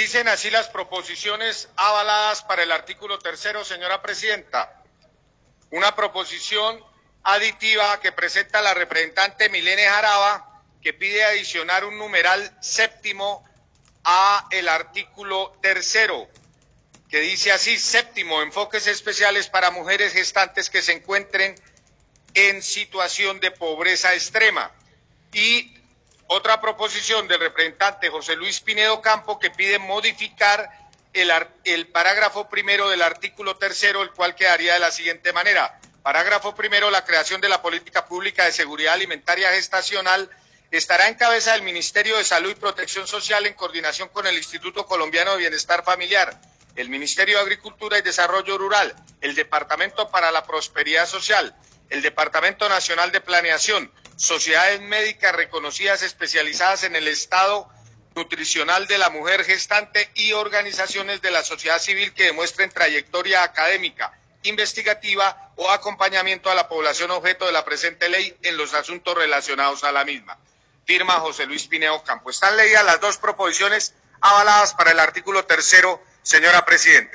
Dicen así las proposiciones avaladas para el artículo tercero, señora presidenta. Una proposición aditiva que presenta la representante Milene Jaraba, que pide adicionar un numeral séptimo a el artículo tercero, que dice así, séptimo, enfoques especiales para mujeres gestantes que se encuentren en situación de pobreza extrema. Y otra proposición del representante José Luis Pinedo Campo que pide modificar el, el parágrafo primero del artículo tercero, el cual quedaría de la siguiente manera. Parágrafo primero, la creación de la política pública de seguridad alimentaria gestacional estará en cabeza del Ministerio de Salud y Protección Social en coordinación con el Instituto Colombiano de Bienestar Familiar, el Ministerio de Agricultura y Desarrollo Rural, el Departamento para la Prosperidad Social, el Departamento Nacional de Planeación, sociedades médicas reconocidas especializadas en el estado nutricional de la mujer gestante y organizaciones de la sociedad civil que demuestren trayectoria académica, investigativa o acompañamiento a la población objeto de la presente ley en los asuntos relacionados a la misma. Firma José Luis Pineo Campo. Están leídas las dos proposiciones avaladas para el artículo tercero, señora Presidenta.